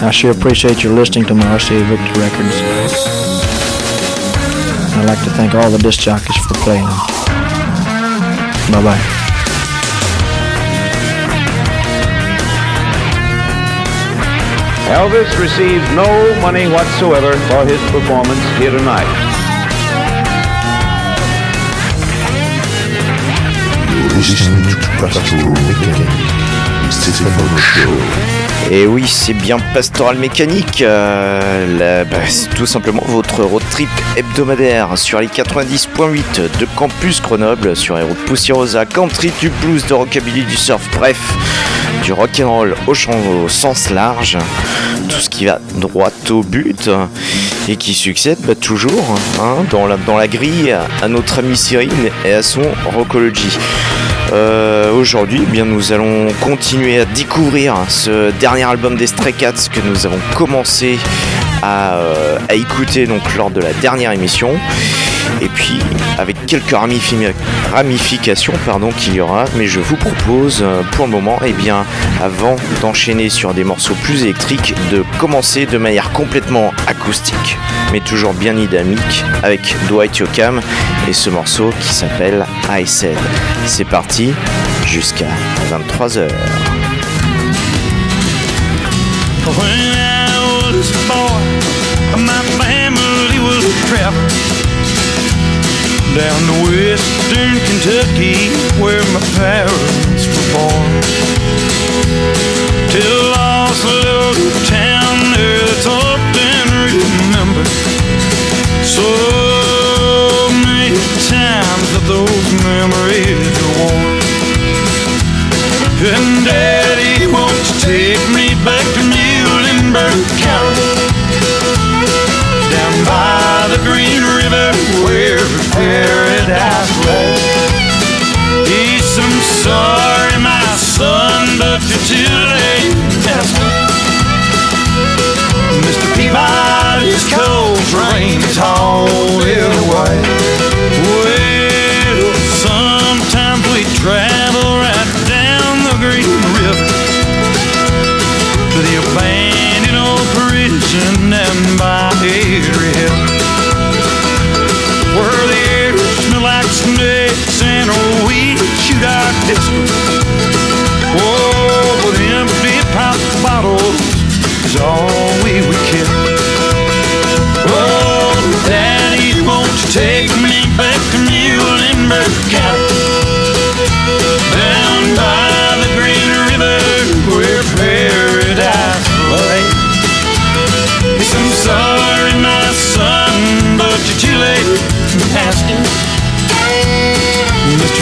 I sure appreciate your listening to my RCA Victor records. I'd like to thank all the disc jockeys for playing them. Bye bye. Elvis receives no money whatsoever for his performance here tonight. listening to Pastoral Mechanic, Stephen Show. Et oui, c'est bien Pastoral Mécanique, euh, bah, c'est tout simplement votre road trip hebdomadaire sur les 90.8 de Campus Grenoble, sur les routes poussiéreuses à country, du blues, de rockabilly, du surf, bref, du rock'n'roll au, au sens large, tout ce qui va droit au but et qui succède bah, toujours hein, dans, la, dans la grille à notre ami Cyril et à son Rockology. Euh, Aujourd'hui, eh bien, nous allons continuer à découvrir ce dernier album des Stray Cats que nous avons commencé à, euh, à écouter donc lors de la dernière émission. Et puis avec quelques ramifi- ramifications pardon, qu'il y aura, mais je vous propose euh, pour le moment, eh bien, avant d'enchaîner sur des morceaux plus électriques, de commencer de manière complètement acoustique, mais toujours bien dynamique, avec Dwight Yoakam et ce morceau qui s'appelle I Said. C'est parti jusqu'à 23h. When I was a boy, my family was down to western Kentucky, where my parents were born. To a lost little town there that's often remembered. So many times that those memories are worn. And Daddy, won't you take me back to Muhlenberg County? Green River where paradise lay.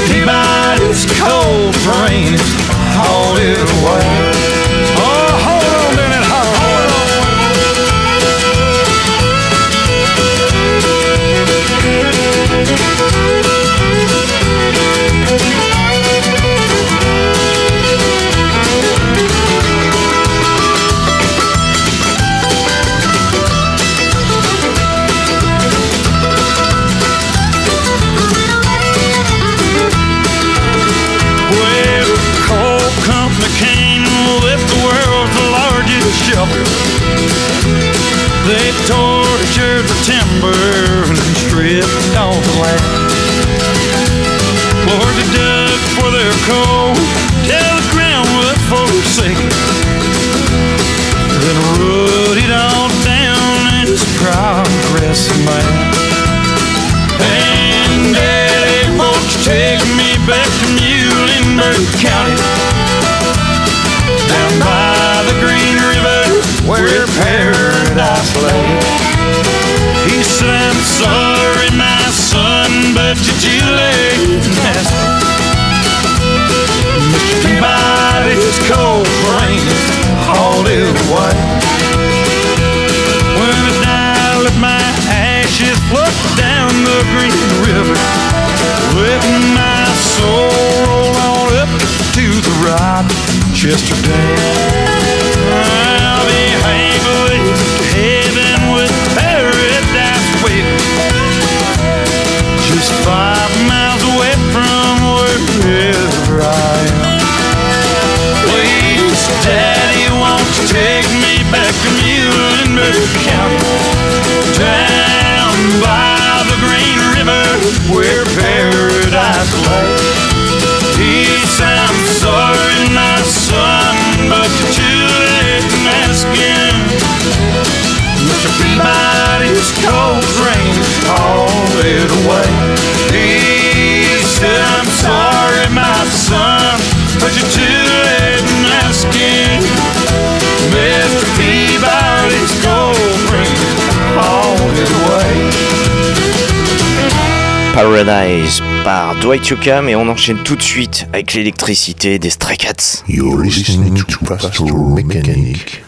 Peabody's cold brain hauled it away. cold. Telegram what folks say. Then wrote it all down in his progress map. And Daddy, won't you take me back to Muhlenberg County? Down by the Green River where paradise lay. He said, I'm sorry, my son, but did you lay?" too. Mr. Cold brain hauled it away. When I die, let my ashes float down the green river. Let my soul roll on up to the Rochester Dam. Down by the Green River where paradise I'm sorry, my son, but you're too late cold rain hauled it away. Paradise par Dwight Yoakam et on enchaîne tout de suite avec l'électricité des Stray Cats. You're listening to Mechanic.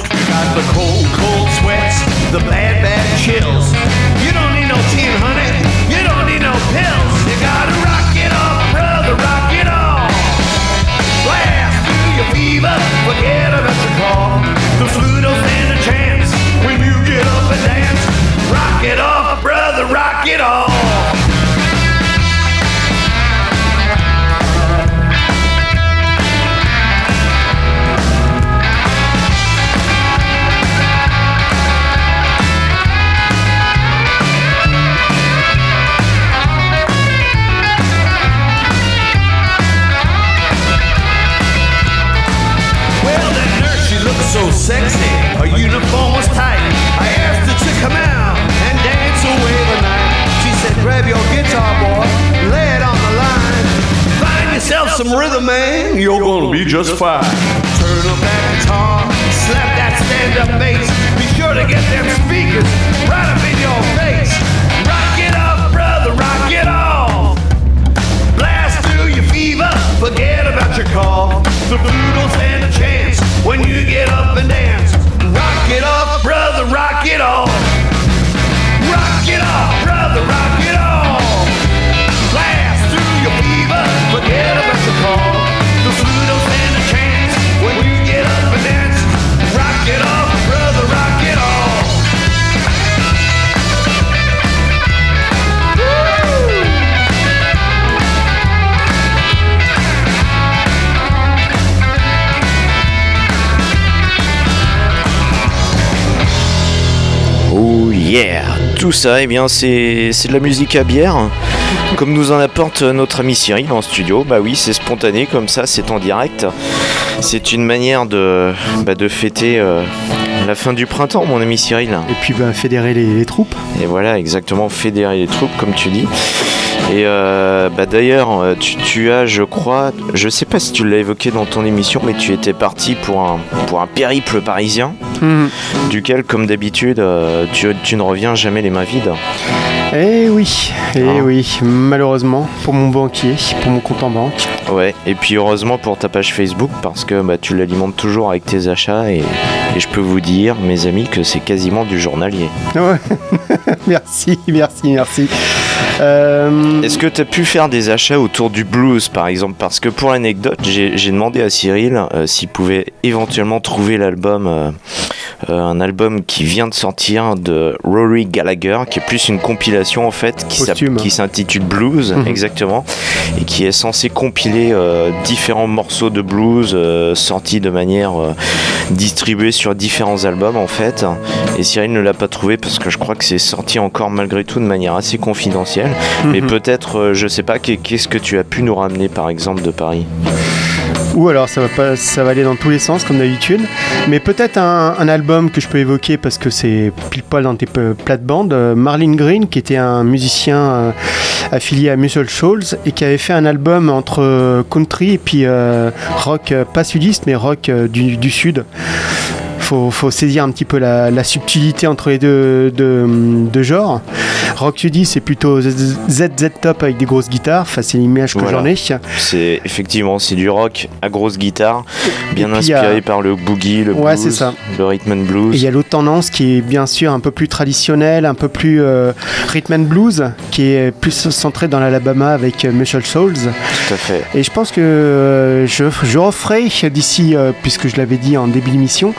Got the cold, cold sweats, the bad, bad chills. So sexy. Her uniform was tight. I asked her to come out and dance away the night. She said, grab your guitar, boy, lay it on the line. Find yourself some rhythm, man. You're gonna be just fine. Turn up that guitar, slap that stand-up bass. Be sure to get them speakers right up in your face. Rock it off, brother, rock it off. Blast through your fever, forget about your cough. The flu don't stand a chance when you get up and dance. Rock it off, brother, rock it off. Rock it off, brother, rock it off. Blast through your fever, forget about your cough. Tout ça, eh bien, c'est de la musique à bière, comme nous en apporte notre ami Cyril en studio. Bah oui, c'est spontané comme ça, c'est en direct. C'est une manière de, bah, de fêter euh, la fin du printemps, mon ami Cyril. Et puis bah, fédérer les, les troupes. Et voilà, exactement, fédérer les troupes, comme tu dis. Et euh, bah d'ailleurs, euh, tu, tu as, je crois, je sais pas si tu l'as évoqué dans ton émission, mais tu étais parti pour un, pour un périple parisien, duquel, comme d'habitude, euh, tu, tu ne reviens jamais les mains vides. Eh oui, eh Ah. oui, malheureusement, pour mon banquier, pour mon compte en banque. Ouais, et puis heureusement pour ta page Facebook parce que bah, tu l'alimentes toujours avec tes achats et, et je peux vous dire, mes amis, que c'est quasiment du journalier. Ouais. merci, merci, merci. Euh, Est-ce que tu pu faire des achats autour du blues par exemple? Parce que pour l'anecdote, j'ai demandé à Cyril euh, s'il pouvait éventuellement trouver l'album, euh, un album qui vient de sortir de Rory Gallagher, qui est plus une compilation en fait, qui s'intitule Blues, Mhm. exactement, et qui est censé compiler euh, différents morceaux de blues euh, sortis de manière euh, distribuée sur différents albums en fait. Et Cyril ne l'a pas trouvé parce que je crois que c'est sorti encore malgré tout de manière assez confidentielle. Mais Mhm. peut-être, euh, je sais pas, qu'est- qu'est-ce que tu as pu nous ramener par exemple de Paris? Ou alors ça va pas, ça va aller dans tous les sens comme d'habitude. Mais peut-être un, album que je peux évoquer parce que c'est pile poil dans tes plates-bandes. euh, Marlin Green, qui était un musicien euh, affilié à Muscle Shoals et qui avait fait un album entre euh, country et puis rock, pas sudiste mais rock du, sud. Faut, faut saisir un petit peu la, subtilité entre les deux genres. Rock sudiste, c'est plutôt ZZ Top avec des grosses guitares. Enfin, c'est l'image que Voilà. j'en ai. C'est effectivement c'est du rock à grosse guitare, bien a- inspiré par le boogie, le Ouais, blues, ça. le rhythm and Et blues. il y a l'autre tendance qui est bien sûr un peu plus traditionnelle, un peu plus euh, rhythm and blues, qui est plus centrée dans l'Alabama avec euh, Muscle Souls. Tout à fait. Et je pense que euh, je, je referai d'ici, euh, puisque je l'avais dit en début d'émission,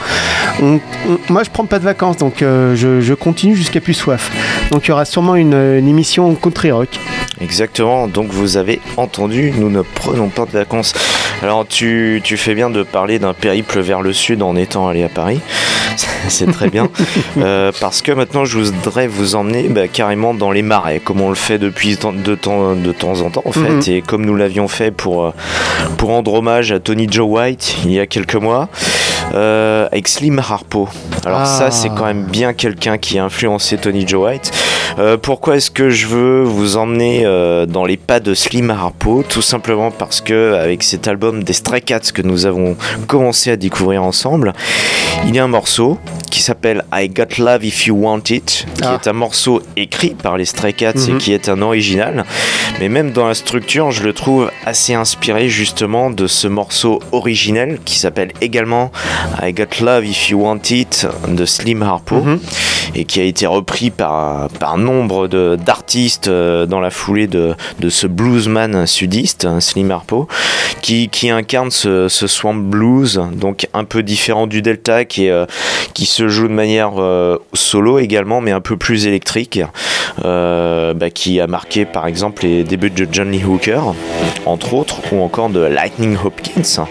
on- on- moi je prends pas de vacances, donc euh, je, je continue jusqu'à plus soif. Donc il y aura sûrement une, une émission country rock. Exactement, donc vous avez entendu, nous ne prenons pas de vacances. Alors tu, tu fais bien de parler d'un périple vers le sud en étant allé à Paris, c'est très bien, Euh, parce que maintenant je voudrais vous emmener bah, carrément dans les marais, comme on le fait depuis de temps, de temps en temps en fait, Mhm. et comme nous l'avions fait pour, euh, pour rendre hommage à Tony Joe White il y a quelques mois, euh, avec Slim Harpo. Alors Ah. ça c'est quand même bien quelqu'un qui a influencé Tony Joe White. Euh, pourquoi est-ce que je veux vous emmener euh, dans les pas de Slim Harpo? Tout simplement parce que avec cet album des Stray Cats que nous avons commencé à découvrir ensemble, il y a un morceau qui s'appelle I Got Love If You Want It, qui Ah. est un morceau écrit par les Stray Cats et Mhm. qui est un original. Mais même dans la structure, je le trouve assez inspiré justement de ce morceau originel qui s'appelle également I Got Love If You Want It de Slim Harpo Mhm. et qui a été repris par, par nombre d'artistes euh, dans la foulée de, de ce bluesman sudiste, hein, Slim Harpo, qui, qui incarne ce, ce swamp blues, donc un peu différent du Delta, qui, est, euh, qui se joue de manière euh, solo également, mais un peu plus électrique, euh, bah, qui a marqué par exemple les débuts de John Lee Hooker, entre autres, ou encore de Lightning Hopkins.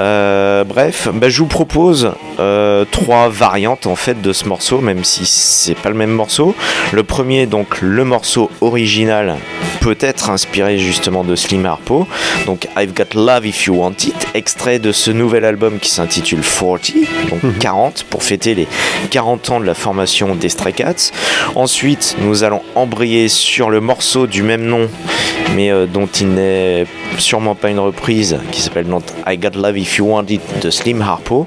Euh, bref, bah, je vous propose trois variantes en fait de ce morceau, même si c'est pas le même morceau. Le premier, donc le morceau original, peut être inspiré justement de Slim Harpo. Donc I've Got Love If You Want It, extrait de ce nouvel album qui s'intitule 40, donc 40 pour fêter les 40 ans de la formation des Stray Cats. Ensuite, nous allons embrayer sur le morceau du même nom, mais euh, dont il n'est sûrement pas une reprise, qui s'appelle donc I Got Love If You Want It de Slim Harpo.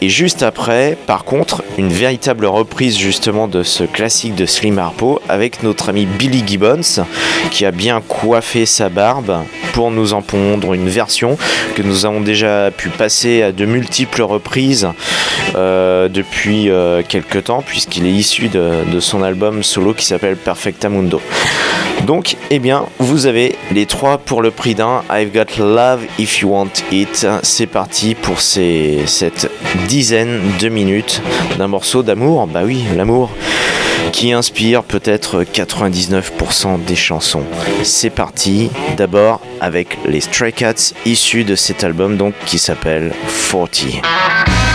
Et juste après, par contre, une véritable reprise justement de ce classique de Slim Harpo avec notre ami Billy Gibbons qui a bien coiffé sa barbe pour nous en pondre une version que nous avons déjà pu passer à de multiples reprises euh, depuis euh, quelques temps puisqu'il est issu de, de son album solo qui s'appelle Perfectamundo. Donc, eh bien, vous avez les trois pour le prix d'un. I've got love if you want it. C'est parti pour ces, cette dizaine de minutes d'un morceau d'amour. Bah oui, l'amour qui inspire peut-être 99% des chansons. C'est parti d'abord avec les Stray Cats issus de cet album donc qui s'appelle 40.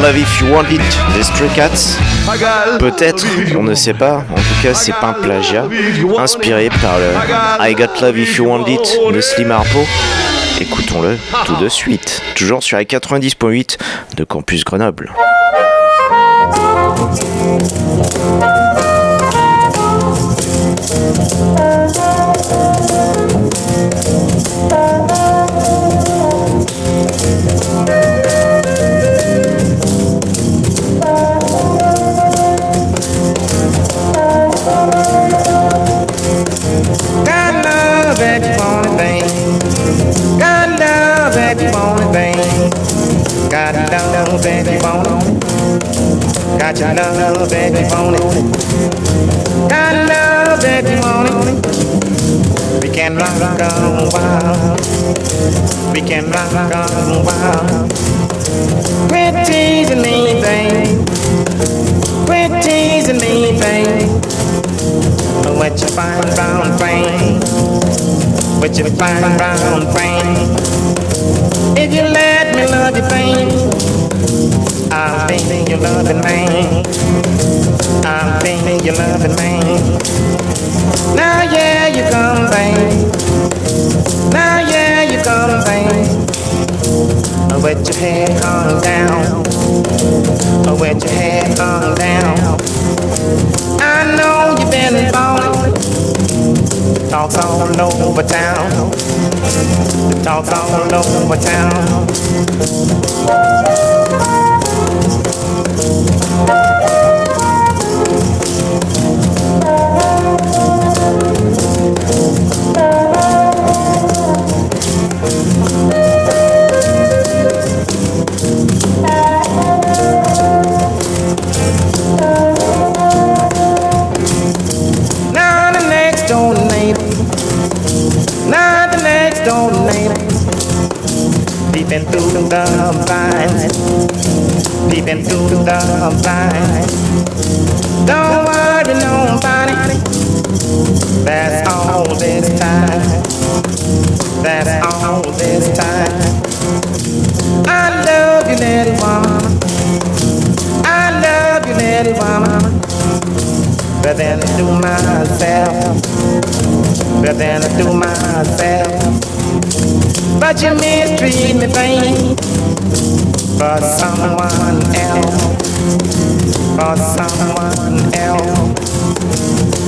Love If You Want It des Stray Cats. I got Peut-être, on ne sait it. pas. En tout cas, c'est pas un plagiat. Inspiré par le I Got Love If You Want It de Slim Harpo. Écoutons-le tout de suite. Toujours sur les 90.8 de Campus Grenoble. Got your love that you want it. Got love that you want it. We can rock on wild. We can rock on wild. Quit teasing me, babe. Quit teasing me, babe. What you find round frame? What you find round frame? If you let me love you, babe, I'll be your loving man. I'll be your loving man. Now yeah, you come, babe. Now yeah, you come, babe. Oh, Wet your head on down. Oh, Wet your head on down. I know you've been falling. Talks all over town. Talks all over town. Peeping through the blinds. Peeping through the blinds. Don't worry nobody. That's all this time. That's all this time. I love you, little woman. I love you, little woman. But then I do myself. But then I do myself. But you mistreat me, babe. For someone else. For someone else.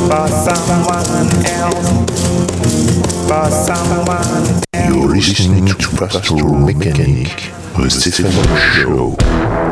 For someone else. For someone You're listening to Pastoral Mechanic, the Stephen Show.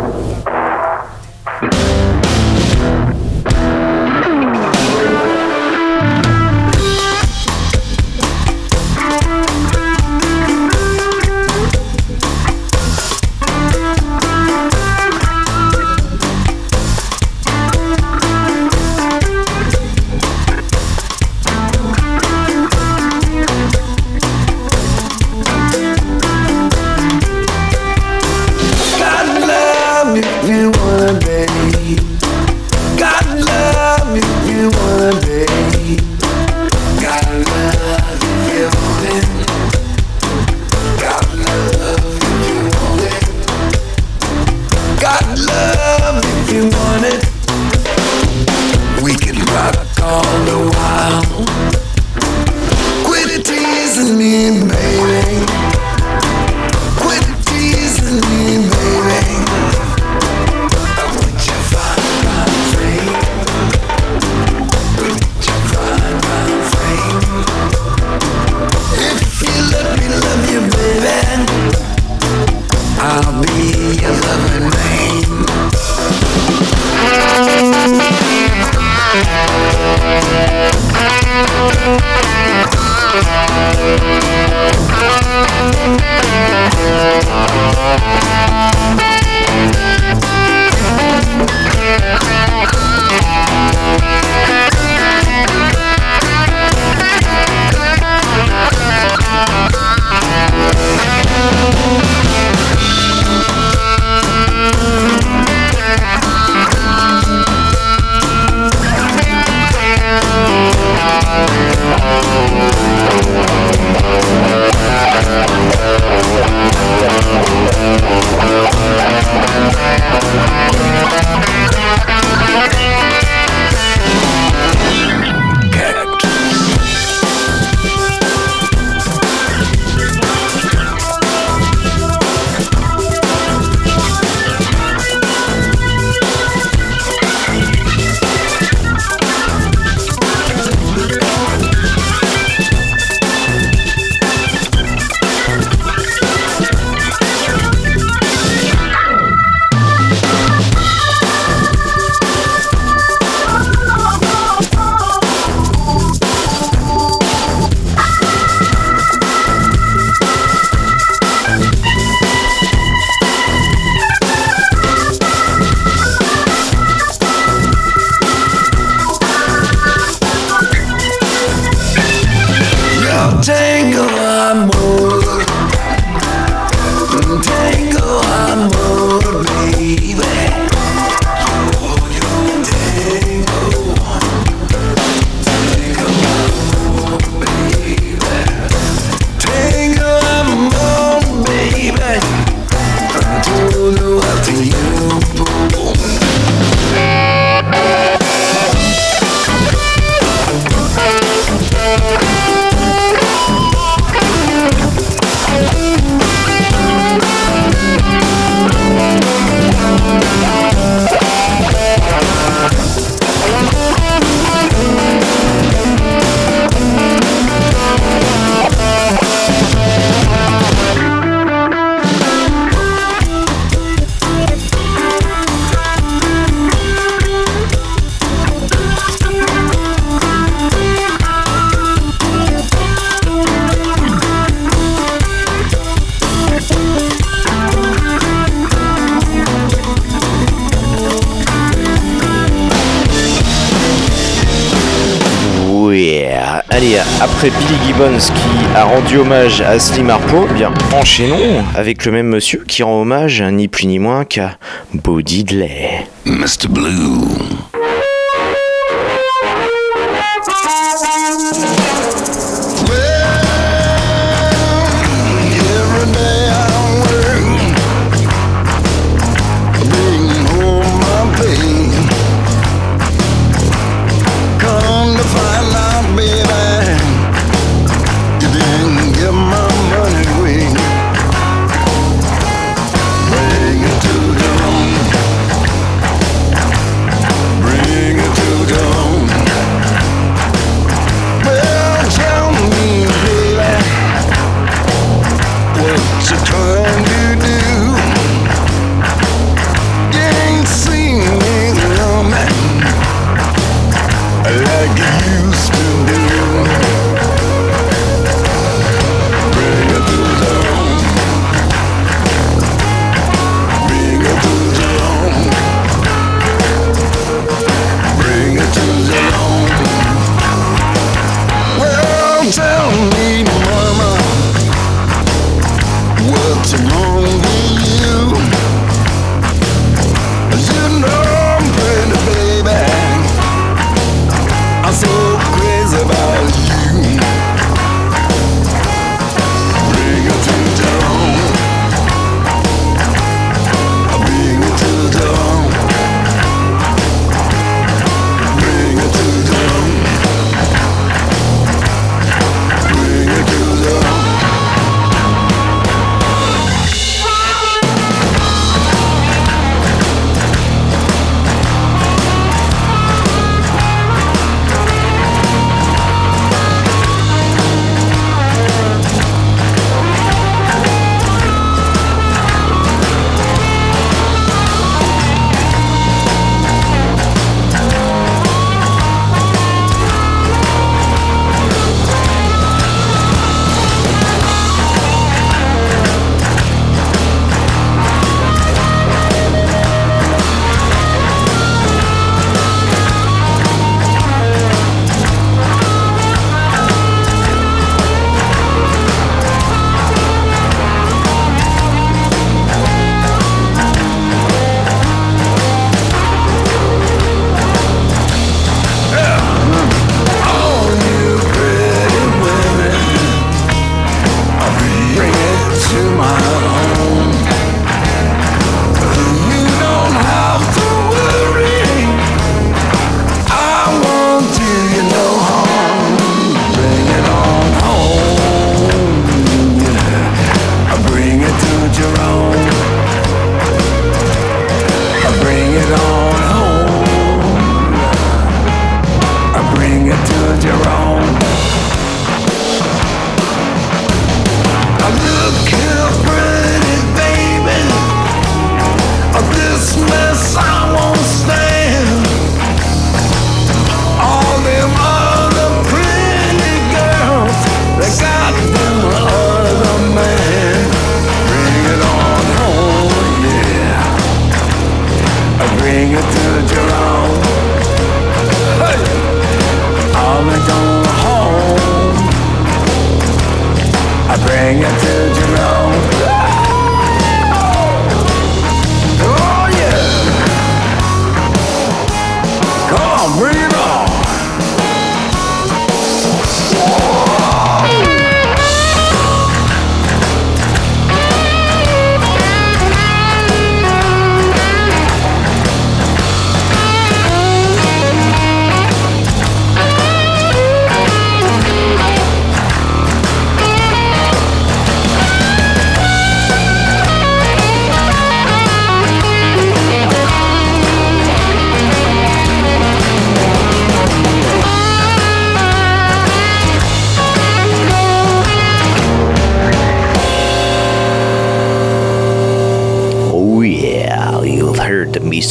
Rendu hommage à Slim Harpo, eh bien enchaînons avec le même monsieur qui rend hommage ni plus ni moins qu'à Bo Diddley. Mr. Blue.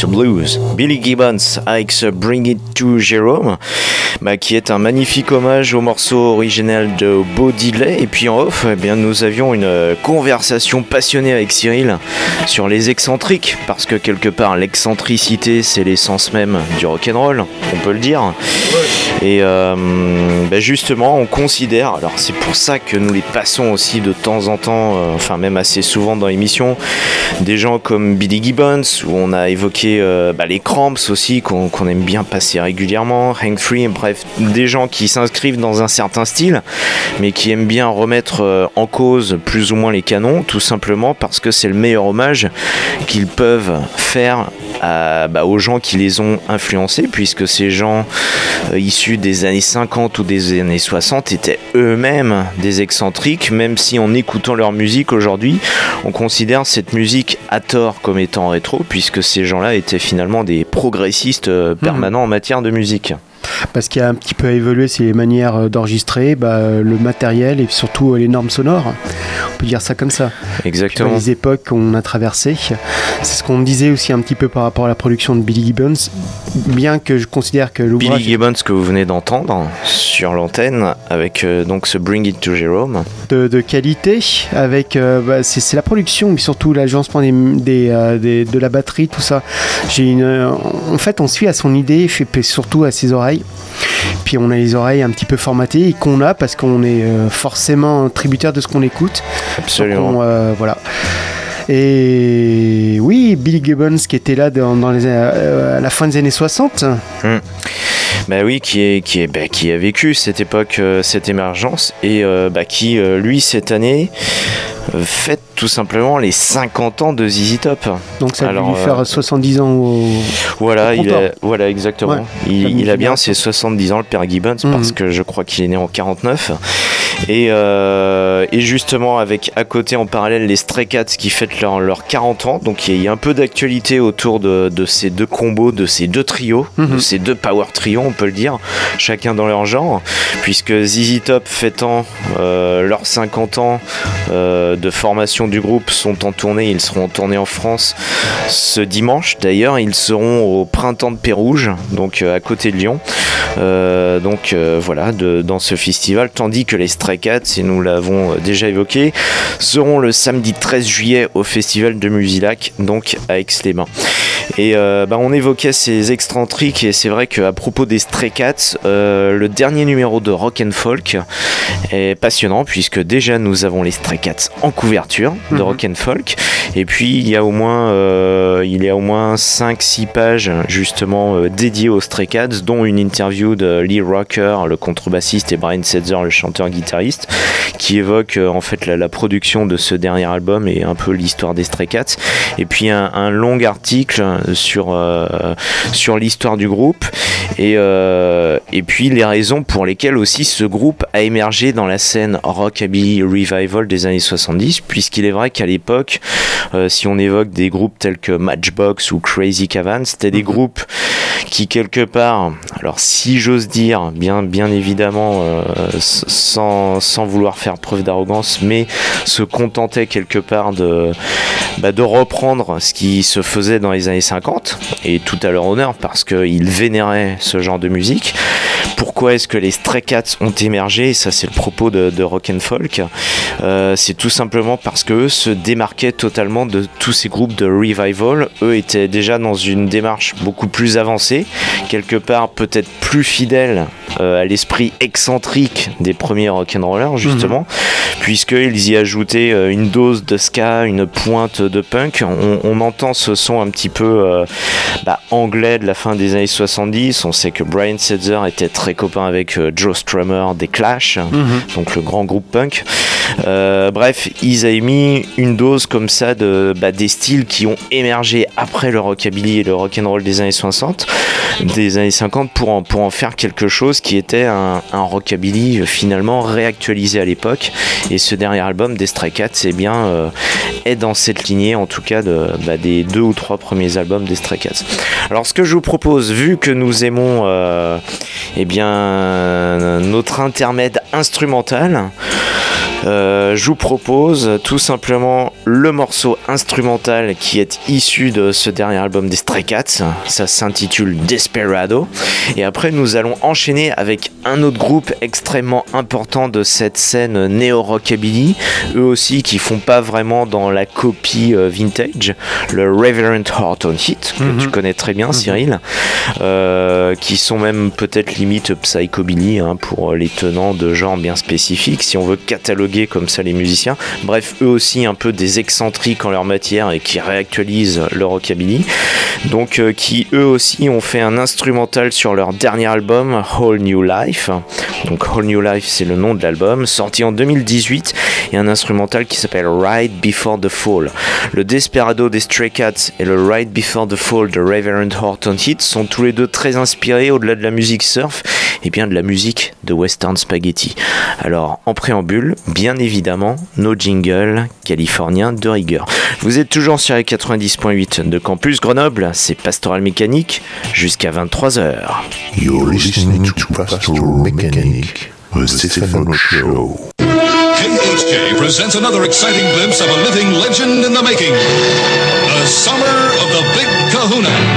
Blues. Billy Gibbons avec ce Bring It to Jerome, bah, qui est un magnifique hommage au morceau original de Diddley. Et puis en off, eh bien, nous avions une euh, conversation passionnée avec Cyril sur les excentriques, parce que quelque part, l'excentricité, c'est l'essence même du rock'n'roll, on peut le dire. Et euh, bah, justement, on considère, alors c'est pour ça que nous les passons aussi de temps en temps, euh, enfin même assez souvent dans l'émission, des gens comme Billy Gibbons, où on a évoqué bah, les Cramps aussi, qu'on qu'on aime bien passer régulièrement, Hank Free, bref, des gens qui s'inscrivent dans un certain style, mais qui aiment bien remettre euh, en cause plus ou moins les canons, tout simplement parce que c'est le meilleur hommage qu'ils peuvent faire à- bah, aux gens qui les ont influencés, puisque ces gens euh, issus des années 50 ou des années 60 étaient eux-mêmes des excentriques, même si en écoutant leur musique aujourd'hui, on considère cette musique à tort comme étant rétro, puisque ces gens-là étaient finalement des progressistes euh, permanents en matière de musique. Parce qu'il y a un petit peu à évoluer, c'est les manières euh, d'enregistrer, bah, le matériel et surtout euh, les normes sonores. On peut dire ça comme ça. Exactement. Puis, bah, les époques qu'on a traversées. C'est ce qu'on disait aussi un petit peu par rapport à la production de Billy Gibbons. Bien que je considère que Billy l'ouvrage Gibbons que vous venez d'entendre sur l'antenne avec euh, donc ce Bring It to Jerome. de, de qualité, avec euh, bah, c'est la production, mais surtout l'agencement des, des, euh, des- de la batterie, tout ça. J'ai une, en fait, on suit à son idée, surtout à ses oreilles. Puis on a les oreilles un petit peu formatées et qu'on a parce qu'on est euh, forcément tributaire de ce qu'on écoute. Absolument. Donc on, euh, voilà. Et oui, Billy Gibbons qui était là dans, dans les, euh, à la fin des années 60. Bah oui, qui, est, qui, est, bah, qui a vécu cette époque, euh, cette émergence, et euh, bah, qui, lui, cette année, fête tout simplement les 50 ans de ZZ Top. Donc ça Alors, va lui euh, faire 70 ans au, Voilà, au il a, voilà exactement. Ouais, il, a bien ses 70 ans, le père Gibbons, Mhm. parce que je crois qu'il est né en 49. Et, euh, et justement, avec à côté en parallèle les Stray Cats qui fêtent leurs leurs 40 ans. Donc il y a- il y, a un peu d'actualité autour de, de ces deux combos, de ces deux trios, de Mhm. ces deux power trios, on peut le dire, chacun dans leur genre. Puisque ZZ Top fêtant euh, leurs 50 ans euh, de formation du groupe sont en tournée. Ils seront en tournée en France ce dimanche. D'ailleurs, ils seront au printemps de Pérouge, donc euh, à côté de Lyon. Euh, donc euh, voilà, dans ce festival. Tandis que les Stray Cats, et nous l'avons déjà évoqué, seront le samedi 13 juillet au festival de Musilac, donc à Aix-les-Bains. Et bah, on évoquait ces excentriques et c'est vrai qu'à propos des Stray Cats, le dernier numéro de Rock and Folk est passionnant puisque déjà nous avons les Stray Cats en couverture de Mhm. Rock and Folk. Et puis il y a au moins euh, il y a au moins 5-6 pages justement euh, dédiées aux Stray Cats dont une interview de Lee Rocker le contrebassiste et Brian Setzer le chanteur guitariste qui évoque euh, en fait la, la production de ce dernier album et un peu l'histoire des Stray Cats. Et puis un, un long article sur, sur l'histoire du groupe et, euh, et puis les raisons pour lesquelles aussi ce groupe a émergé dans la scène rockabilly revival des années 70 puisqu'il est vrai qu'à l'époque euh, si on évoque des groupes tels que Matchbox ou Crazy Cavan c'était des groupes qui quelque part alors si j'ose dire bien, bien évidemment euh, sans, sans vouloir faire preuve d'arrogance mais se contentaient quelque part de, bah, de reprendre ce qui se faisait dans les années 50 et tout à leur honneur parce qu'ils vénéraient ce genre de musique. Pourquoi est-ce que les Stray Cats ont émergé? Ça, c'est le propos de, de Rock and Folk. Euh, c'est tout simplement parce que eux se démarquaient totalement de tous ces groupes de revival. Eux étaient déjà dans une démarche beaucoup plus avancée, quelque part peut-être plus fidèle euh, à l'esprit excentrique des premiers rock'n'rollers justement, puisqu'ils y ajoutaient euh, une dose de ska, une pointe de punk. On, on entend ce son un petit peu euh, bah, anglais de la fin des années 70. On sait que Brian Setzer était très copain avec euh, Joe Strummer des Clash, donc le grand groupe punk. Euh, bref, ils avaient mis une dose comme ça de bah, des styles qui ont émergé après le rockabilly et le rock'n'roll des années 60, des années 50 pour en, pour en faire quelque chose qui était un, un rockabilly euh, finalement réactualisé à l'époque. Et ce dernier album des Stray Cats, bien euh, est dans cette lignée en tout cas de, bah, des deux ou trois premiers albums des Stray Cats. Alors ce que je vous propose, vu que nous aimons euh, eh bien notre intermède instrumental, euh, je vous propose tout simplement le morceau instrumental qui est issu de ce dernier album des Stray Cats. Ça s'intitule Desperado. Et après, nous allons enchaîner avec un autre groupe extrêmement important de cette scène néo-rockabilly. Eux aussi qui font pas vraiment dans la copie euh, vintage. Le Reverend Horton Heat, que tu connais très bien, Cyril. Euh, qui sont même peut-être limite psychobilly hein, pour les tenants de genres bien spécifiques. Si on veut cataloguer comme ça les musiciens. Bref, eux aussi un peu des excentriques en leur matière et qui réactualisent le rockabilly. Donc euh, qui eux aussi ont fait un instrumental sur leur dernier album Whole New Life. Donc Whole New Life c'est le nom de l'album, sorti en 2018 et un instrumental qui s'appelle Ride Before the Fall. Le Desperado des Stray Cats et le Ride Before the Fall de Reverend Horton Heat sont tous les deux très inspirés au-delà de la musique surf et bien de la musique de Western Spaghetti. Alors en préambule, bien évidemment, nos jingles californiens de rigueur. Vous êtes toujours sur les 90.8 de Campus Grenoble, c'est Pastoral Mécanique jusqu'à 23h. You're listening to Pastoral Mechanic, the Stephen Show. KHJ presents another exciting glimpse of a living legend in the making. The summer of the Big Kahuna.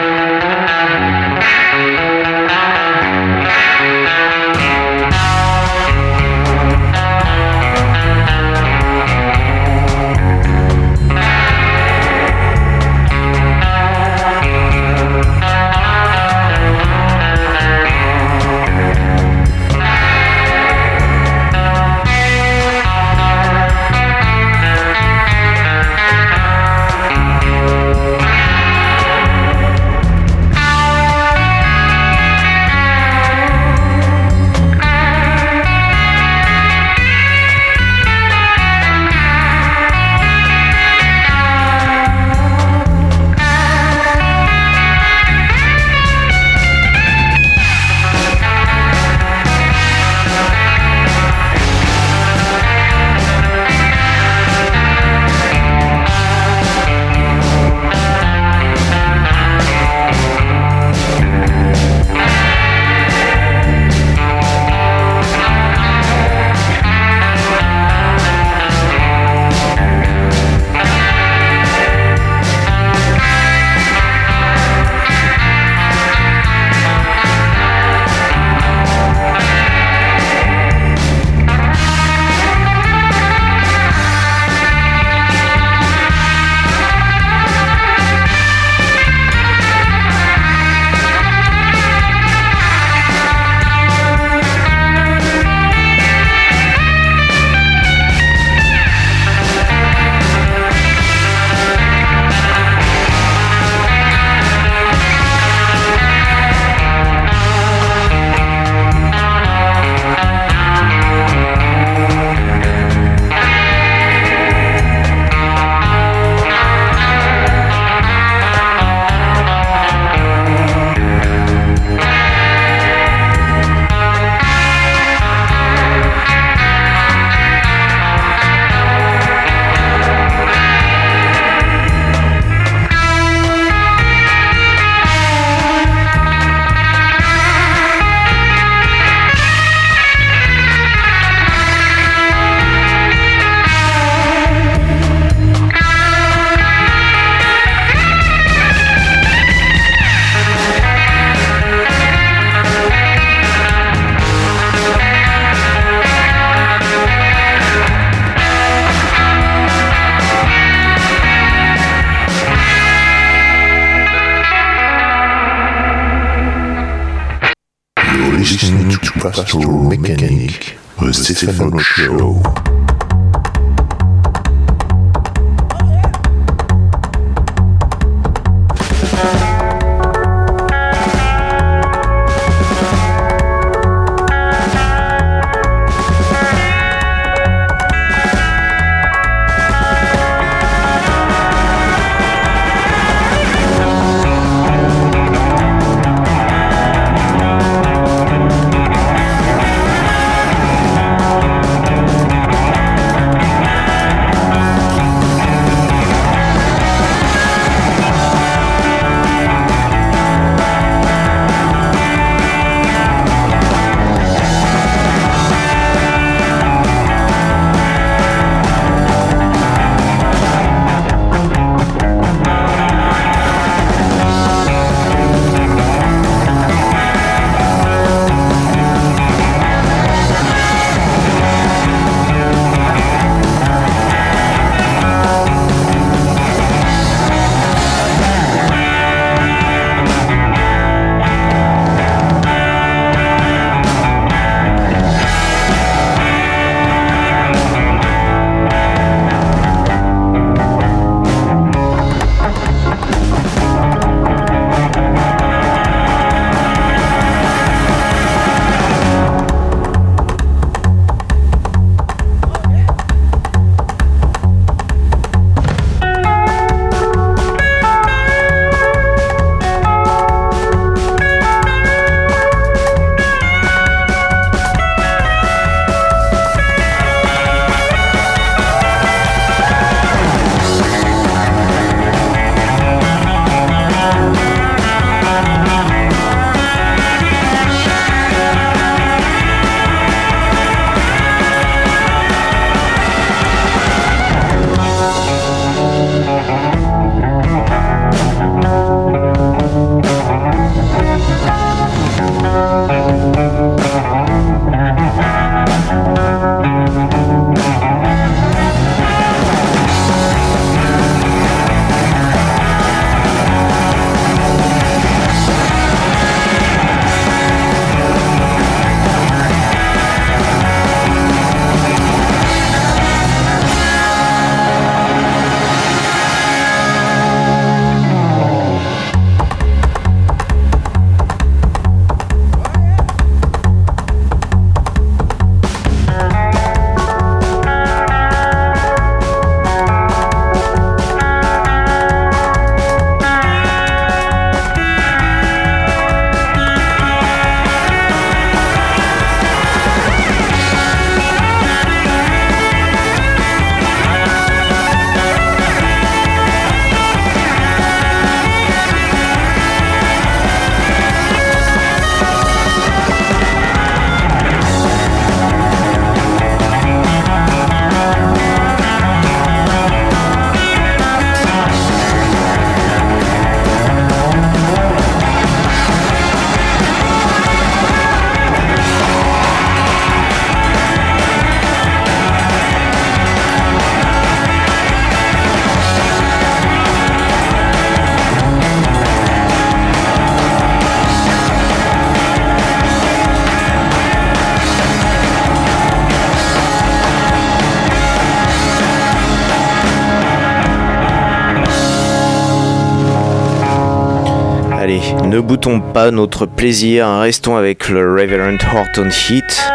Ne boutons pas notre plaisir, restons avec le Reverend Horton Heat,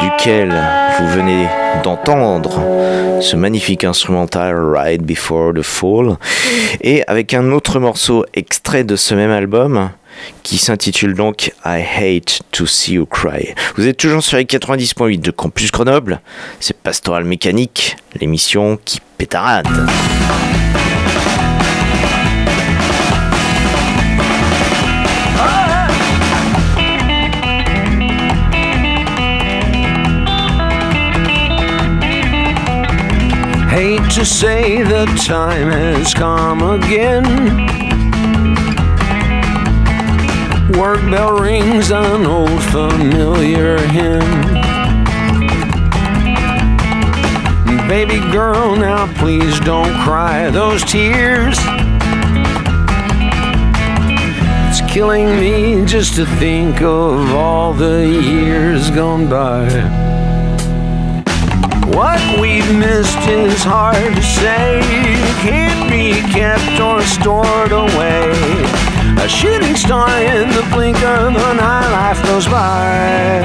duquel vous venez d'entendre ce magnifique instrumental Right Before the Fall, et avec un autre morceau extrait de ce même album qui s'intitule donc I Hate to See You Cry. Vous êtes toujours sur les 90.8 de Campus Grenoble, c'est Pastoral Mécanique, l'émission qui pétarade. Hate to say the time has come again. Work bell rings an old familiar hymn. Baby girl, now please don't cry those tears. It's killing me just to think of all the years gone by. What we've missed is hard to say, can't be kept or stored away. A shooting star in the blink of an eye, life goes by.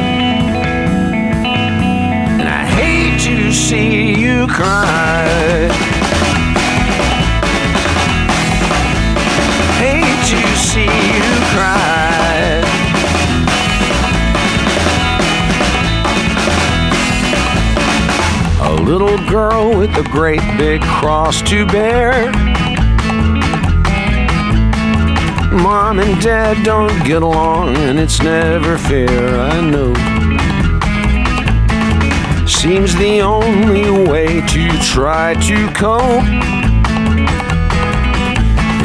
And I hate to see you cry. Hate to see you cry. Little girl with a great big cross to bear. Mom and dad don't get along, and it's never fair, I know. Seems the only way to try to cope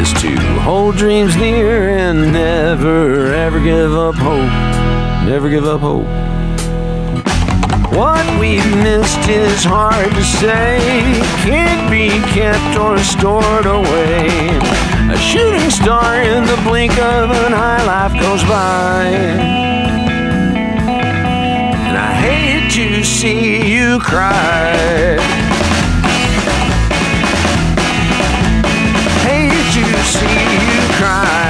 is to hold dreams near and never ever give up hope. Never give up hope. What we've missed is hard to say, can't be kept or stored away. A shooting star in the blink of an eye, life goes by. And I hate to see you cry. Hate to see you cry.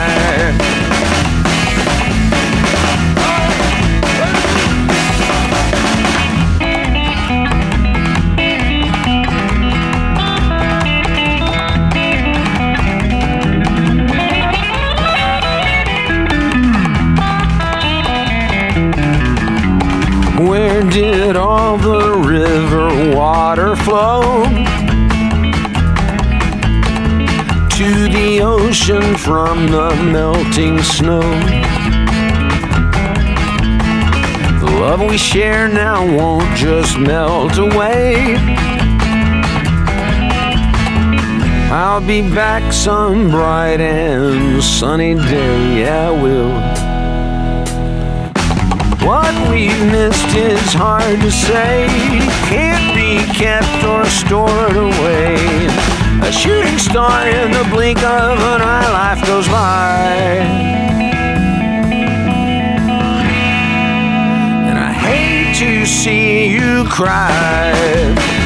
Did all the river water flow? To the ocean from the melting snow. The love we share now won't just melt away. I'll be back some bright and sunny day, yeah, I will. What we've missed is hard to say, can't be kept or stored away. A shooting star in the blink of an eye, life goes by. And I hate to see you cry.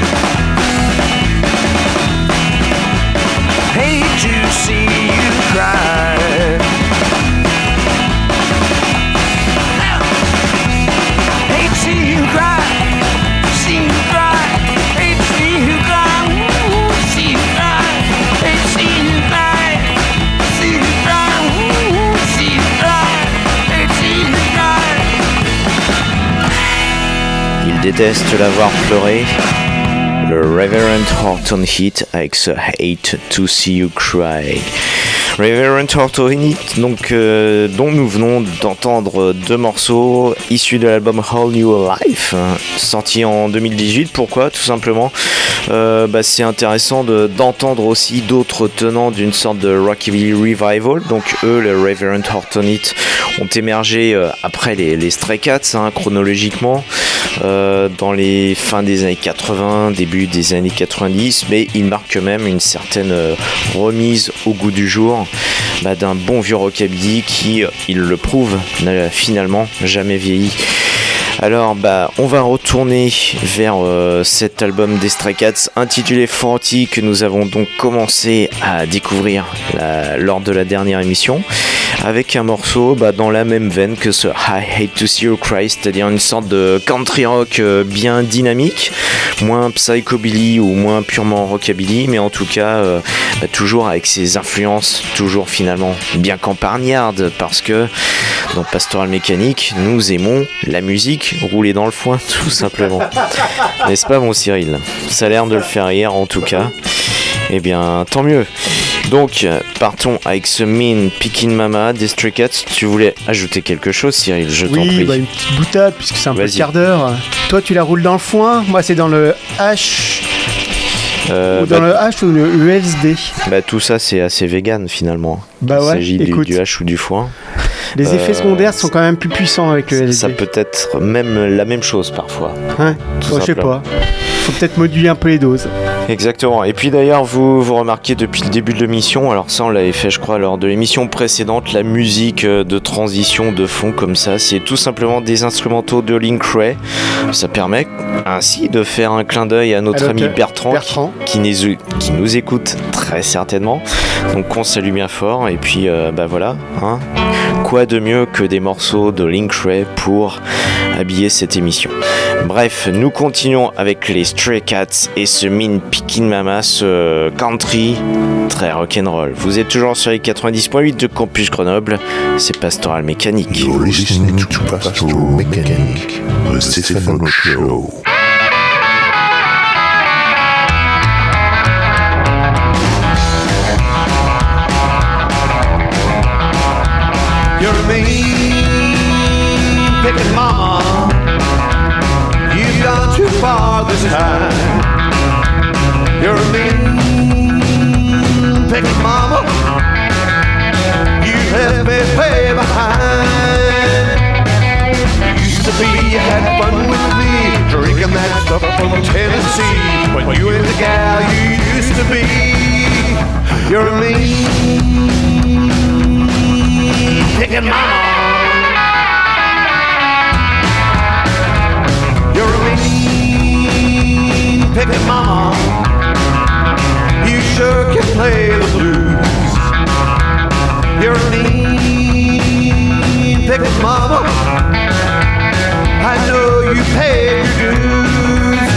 Déteste la voir pleurer. Le Reverend Horton Heat avec ce Hate to See You Cry. Reverend Horton Heat, donc, euh, dont nous venons d'entendre deux morceaux issus de l'album Whole New Life, hein, sorti en 2018. Pourquoi? Tout simplement, euh, bah, c'est intéressant de- d'entendre aussi d'autres tenants d'une sorte de Rockabilly Revival. Donc eux, le Reverend Horton Heat, ont émergé euh, après les, Stray Cats, hein, chronologiquement, dans les fins des années 80, début des années 90, mais ils marquent même une certaine remise au goût du jour bah, d'un bon vieux rockabilly qui, euh, il le prouve, n'a finalement jamais vieilli. Alors bah on va retourner vers euh, cet album des Stray Cats intitulé Forty que nous avons donc commencé à découvrir lors de la dernière émission avec un morceau bah, dans la même veine que ce I Hate to See You Cry, c'est-à-dire une sorte de country rock euh, bien dynamique, moins psychobilly ou moins purement rockabilly, mais en tout cas euh, bah, toujours avec ses influences, toujours finalement bien campagnardes parce que dans Pastoral Mécanique, nous aimons la musique rouler dans le foin, tout simplement. N'est-ce pas, mon Cyril? Ça a l'air de le faire rire, en tout cas. Eh bien, tant mieux. Donc, partons avec ce Mean Pickin' Mama Stray Cats. Tu voulais ajouter quelque chose, Cyril? Je t'en Oui, prie. bah, une petite boutade, puisque c'est un peu quart d'heure. Toi, tu la roules dans le foin, moi, c'est dans le H. Euh, ou dans bah, le H ou le USD. bah, tout ça, c'est assez vegan, finalement. Bah Il s'agit du H ou du foin. Les Euh, effets secondaires sont quand même plus puissants avec le LSD. Ça peut être même la même chose parfois. Hein Tout Bon, je sais pas. Faut peut-être moduler un peu les doses. Exactement. Et puis d'ailleurs, vous, vous remarquez depuis le début de l'émission, alors ça on l'avait fait je crois lors de l'émission précédente, la musique euh, de transition de fond comme ça, c'est tout simplement des instrumentaux de Link Ray. Ça permet ainsi de faire un clin d'œil à notre À ami Bertrand, Bertrand. Qui, nous, qui nous écoute très certainement. Donc on salue bien fort et puis euh, bah voilà. hein. Quoi de mieux que des morceaux de Link Ray pour habiller cette émission. Bref, nous continuons avec les Stray Cats et ce Mean Pickin' Mama, ce country très rock'n'roll. Vous êtes toujours sur les 90.8 de Campus Grenoble, c'est Pastoral Mécanique. You're listening to Pastoral Mechanic, the Stefano Show. You're a time. You're a mean picking mama. You left me way behind. Used to be you had fun with me, drinking that stuff from Tennessee. But you ain't the gal you used to be. You're a mean picking mama. Picking mama. You sure can play the blues. You're a mean picking mama. I know you paid your dues.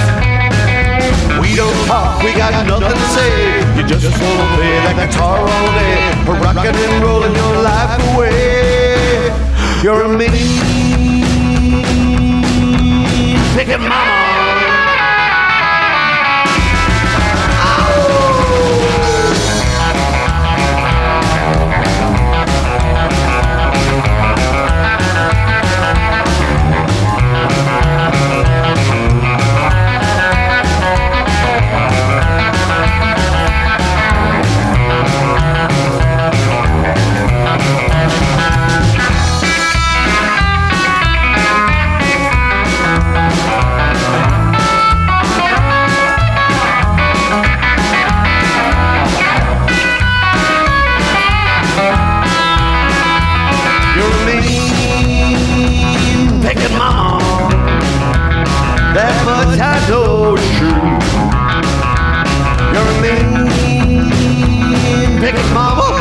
We don't talk, we got nothing to say. You just wanna play that guitar all day, rocking and rolling your life away. You're a mean picking mama. A mean mama.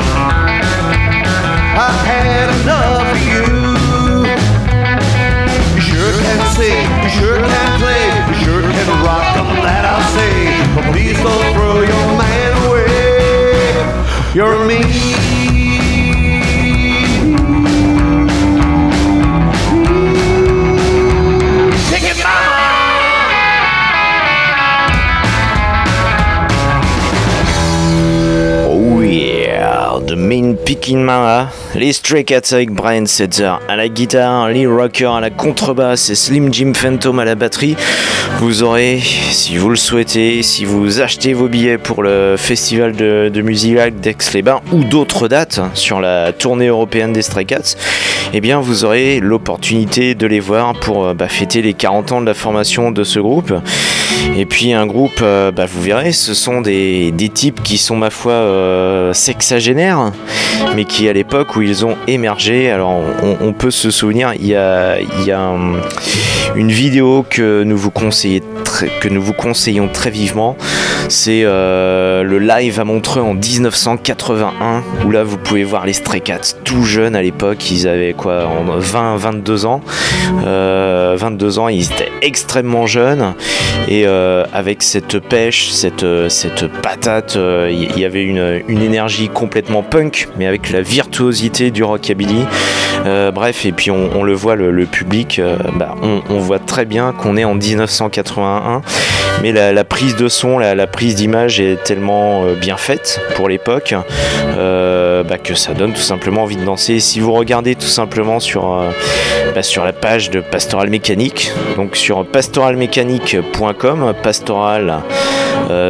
I've had enough of you. You sure can sing, you sure can play, you sure can rock 'em, that I'll say. But please don't throw your man away. You're mean Mama, les Stray Cats avec Brian Setzer à la guitare, Lee Rocker à la contrebasse et Slim Jim Phantom à la batterie. Vous aurez, si vous le souhaitez, si vous achetez vos billets pour le festival de, de Musilac d'Aix-les-Bains ou d'autres dates hein, sur la tournée européenne des Stray Cats, eh bien vous aurez l'opportunité de les voir pour euh, bah, fêter les 40 ans de la formation de ce groupe. Et puis un groupe, euh, bah, vous verrez, ce sont des, types qui sont ma foi euh, sexagénaires, mais qui à l'époque où ils ont émergé, alors on, peut se souvenir, il y a, hum, une vidéo que nous vous conseillez que nous vous conseillons très vivement, c'est euh, le live à Montreux en 1981, où là vous pouvez voir les Stray Cats tout jeunes à l'époque, ils avaient quoi, en 20, 22 ans, Euh, 22 ans, ils étaient extrêmement jeunes. Et euh, avec cette pêche, cette, euh, cette patate, euh, il y, avait une, une énergie complètement punk, mais avec la virtuosité du rockabilly. Euh, bref, et puis on, le voit, le, public, euh, bah, on voit très bien qu'on est en 1981, mais la, la prise de son, la, la prise d'image est tellement euh, bien faite pour l'époque euh, bah, que ça donne tout simplement envie de danser. Si vous regardez tout simplement sur, euh, bah, sur la page de Pastoral Mécanique, donc sur pastoralmécanique.com, pastoral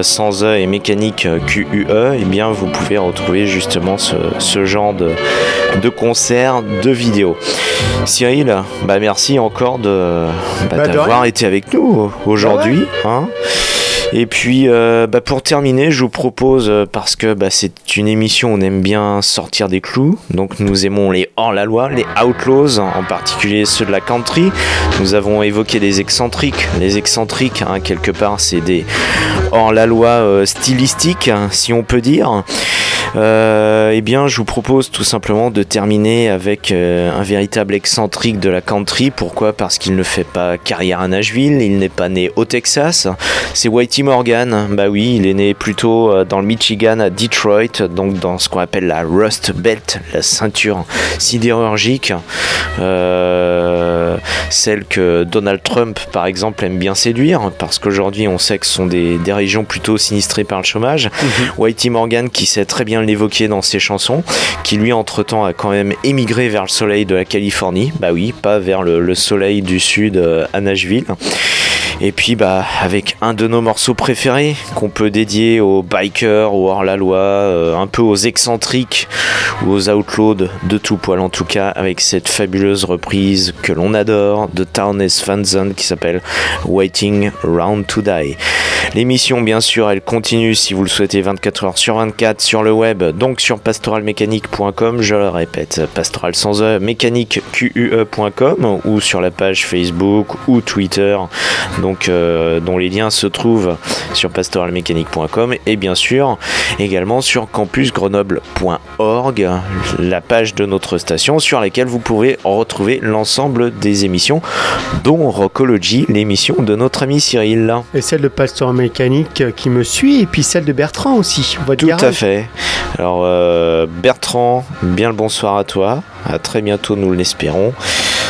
sans E et mécanique QUE, et bien vous pouvez retrouver justement ce, ce genre de, de concerts, de vidéos. Cyril, bah merci encore de bah, Bah, d'avoir été avec nous aujourd'hui. Hein. Et puis, euh, bah, pour terminer, je vous propose, euh, parce que bah, c'est une émission où on aime bien sortir des clous, donc nous aimons les hors-la-loi, les outlaws, en particulier ceux de la country. Nous avons évoqué les excentriques. Les excentriques, hein, quelque part, c'est des hors-la-loi euh, stylistiques, hein, si on peut dire. Euh, eh bien, je vous propose tout simplement de terminer avec euh, un véritable excentrique de la country. Pourquoi? Parce qu'il ne fait pas carrière à Nashville, il n'est pas né au Texas. C'est Whitey Morgan. Bah oui, il est né plutôt euh, dans le Michigan, à Detroit, donc dans ce qu'on appelle la Rust Belt, la ceinture sidérurgique, euh, celle que Donald Trump, par exemple, aime bien séduire, parce qu'aujourd'hui, on sait que ce sont des, des régions plutôt sinistrées par le chômage. Whitey Morgan, qui sait très bien l'évoquer dans ses chansons, qui lui entre-temps a quand même émigré vers le soleil de la Californie, bah oui, pas vers le, le soleil du sud euh, à Nashville. Et puis bah avec un de nos morceaux préférés qu'on peut dédier aux bikers, aux hors-la-loi, euh, un peu aux excentriques ou aux outlaws de, tout poil en tout cas, avec cette fabuleuse reprise que l'on adore de Townes Van Zandt qui s'appelle Waiting Round to Die. L'émission bien sûr elle continue si vous le souhaitez 24 heures sur 24 sur le web, donc sur pastoralmécanique.com, je le répète, pastoral sans e, mécanique QUE.com ou sur la page Facebook ou Twitter euh, dont les liens se trouvent sur pastoralmécanique.com et bien sûr également sur campusgrenoble.org, la page de notre station sur laquelle vous pouvez retrouver l'ensemble des émissions, dont Rockology, l'émission de notre ami Cyril. Et celle de Pasteur Mécanique qui me suit, et puis celle de Bertrand aussi. Votre Tout à fait. Alors euh, Bertrand, bien le bonsoir à toi. À très bientôt, nous l'espérons.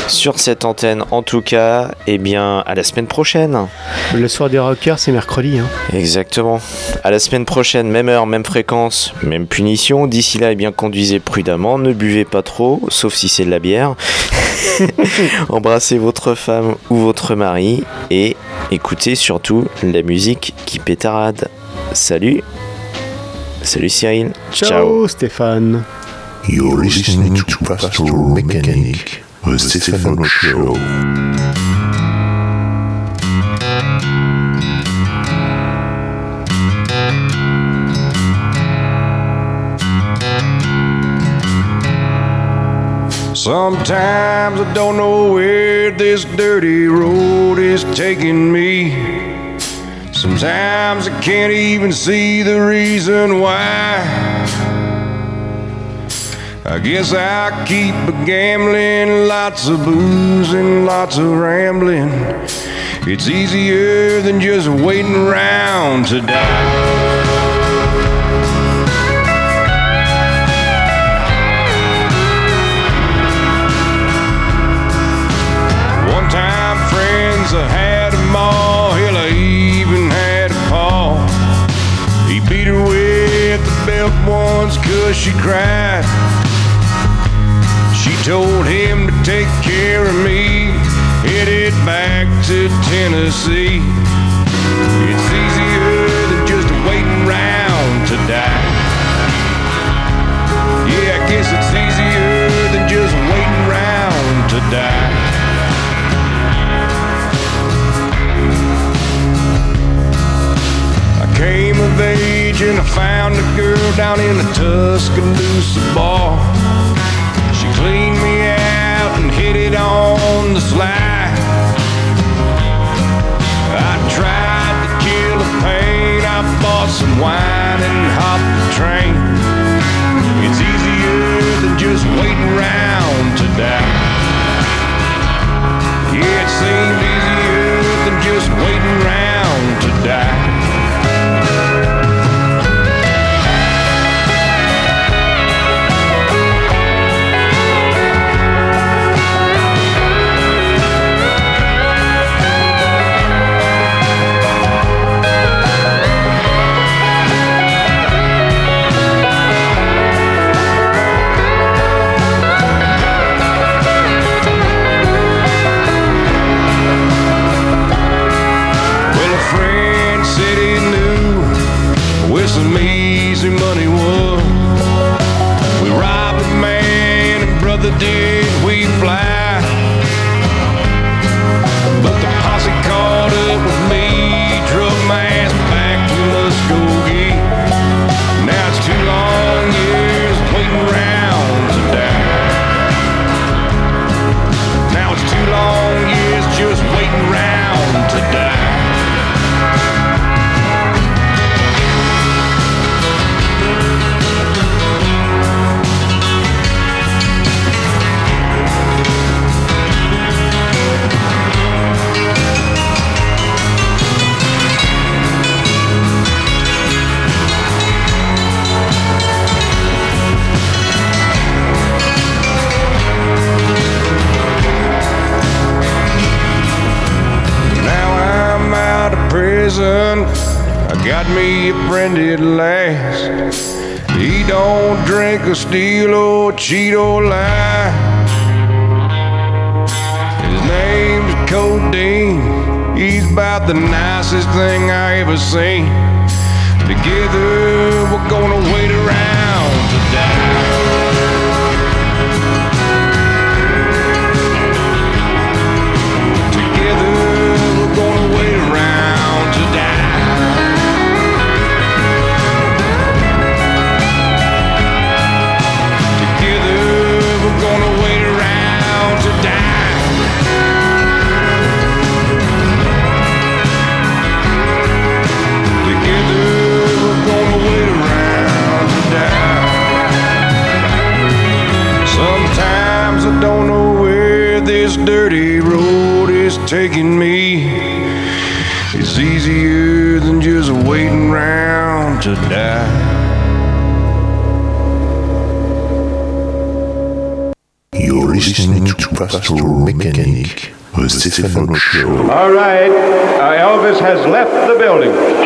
Sur cette antenne, en tout cas, et bien à la semaine prochaine. Le soir des rockers, c'est mercredi. Hein. Exactement. À la semaine prochaine, même heure, même fréquence, même punition. D'ici là, eh bien conduisez prudemment, ne buvez pas trop, sauf si c'est de la bière. Embrassez votre femme ou votre mari et écoutez surtout la musique qui pétarade. Salut. Salut Cyril. Ciao, Stéphane. You're listening to Pastoral Mechanic, the Stefano Show. Sometimes I don't know where this dirty road is taking me. Sometimes I can't even see the reason why. I guess I keep a gambling, lots of booze and lots of rambling. It's easier than just waiting around to die. One time friends I had them all, hell I even had a paw. He beat her with the belt once cause she cried. She told him to take care of me, headed back to Tennessee. It's easier than just waiting around to die. Yeah, I guess it's easier than just waiting around to die. I came of age and I found a girl down in the Tuscaloosa bar. She cleaned me out and hit it on the sly. I tried to kill the pain. I bought some wine and hopped the train. It's easier than just waiting around prison. I got me a friend at last. He don't drink or steal or cheat or lie. His name's Codeine. He's about the nicest thing I ever seen. Together we're gonna wait around to die. This dirty road is taking me. It's easier than just waiting around to die. You're listening to Pastoral Mechanic, the Stefano Show. All right, uh, Elvis has left the building.